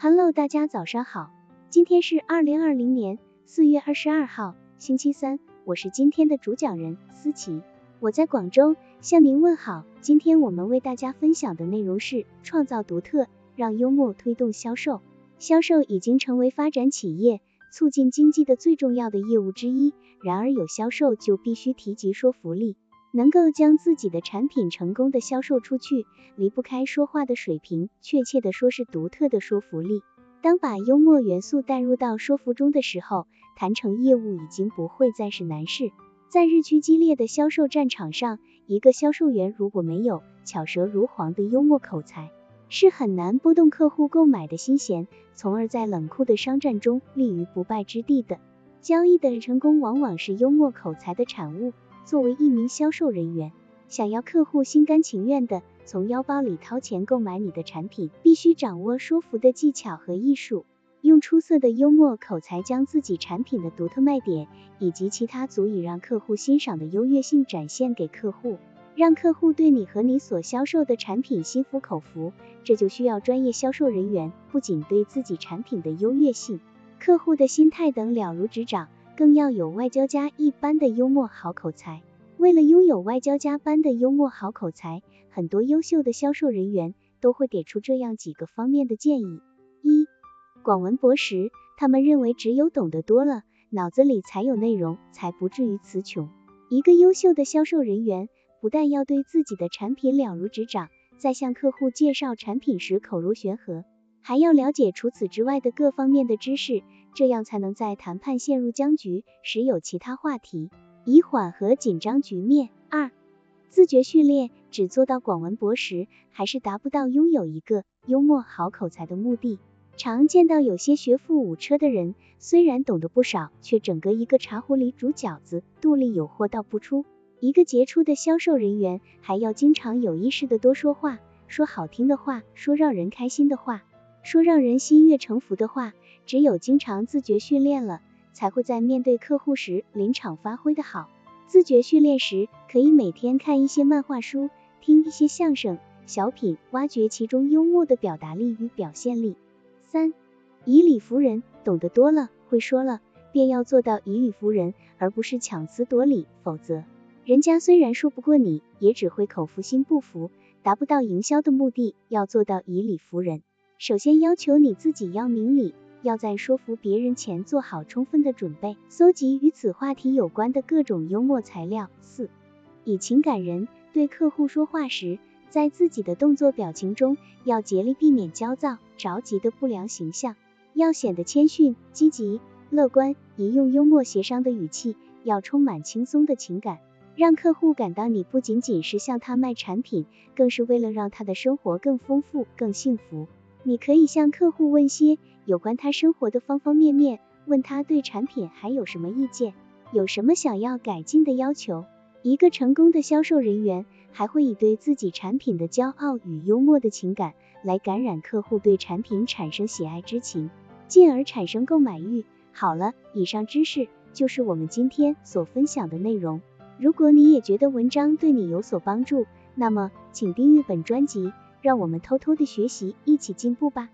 Hello，大家早上好，今天是二零二零年四月二十二号，星期三，我是今天的主讲人思琪，我在广州向您问好。今天我们为大家分享的内容是创造独特，让幽默推动销售。销售已经成为发展企业、促进经济的最重要的业务之一，然而有销售就必须提及说服力。能够将自己的产品成功的销售出去，离不开说话的水平，确切的说是独特的说服力。当把幽默元素带入到说服中的时候，谈成业务已经不会再是难事。在日趋激烈的销售战场上，一个销售员如果没有巧舌如簧的幽默口才，是很难拨动客户购买的心弦，从而在冷酷的商战中立于不败之地的。交易的成功往往是幽默口才的产物。作为一名销售人员，想要客户心甘情愿的从腰包里掏钱购买你的产品，必须掌握说服的技巧和艺术，用出色的幽默口才将自己产品的独特卖点以及其他足以让客户欣赏的优越性展现给客户，让客户对你和你所销售的产品心服口服。这就需要专业销售人员不仅对自己产品的优越性、客户的心态等了如指掌。更要有外交家一般的幽默好口才。为了拥有外交家般的幽默好口才，很多优秀的销售人员都会给出这样几个方面的建议：一、广文博识，他们认为只有懂得多了，脑子里才有内容，才不至于词穷。一个优秀的销售人员，不但要对自己的产品了如指掌，在向客户介绍产品时口如悬河，还要了解除此之外的各方面的知识。这样才能在谈判陷入僵局时有其他话题，以缓和紧张局面。二、自觉训练，只做到广文博识，还是达不到拥有一个幽默好口才的目的。常见到有些学富五车的人，虽然懂得不少，却整个一个茶壶里煮饺子，肚里有货倒不出。一个杰出的销售人员，还要经常有意识的多说话，说好听的话，说让人开心的话，说让人心悦诚服的话。只有经常自觉训练了，才会在面对客户时临场发挥的好。自觉训练时，可以每天看一些漫画书，听一些相声、小品，挖掘其中幽默的表达力与表现力。三、以理服人，懂得多了，会说了，便要做到以理服人，而不是强词夺理，否则人家虽然说不过你，也只会口服心不服，达不到营销的目的。要做到以理服人，首先要求你自己要明理。要在说服别人前做好充分的准备，搜集与此话题有关的各种幽默材料。四、以情感人，对客户说话时，在自己的动作表情中要竭力避免焦躁、着急的不良形象，要显得谦逊、积极、乐观，以用幽默协商的语气，要充满轻松的情感，让客户感到你不仅仅是向他卖产品，更是为了让他的生活更丰富、更幸福。你可以向客户问些有关他生活的方方面面，问他对产品还有什么意见，有什么想要改进的要求。一个成功的销售人员还会以对自己产品的骄傲与幽默的情感来感染客户，对产品产生喜爱之情，进而产生购买欲。好了，以上知识就是我们今天所分享的内容。如果你也觉得文章对你有所帮助，那么请订阅本专辑。让我们偷偷的学习，一起进步吧。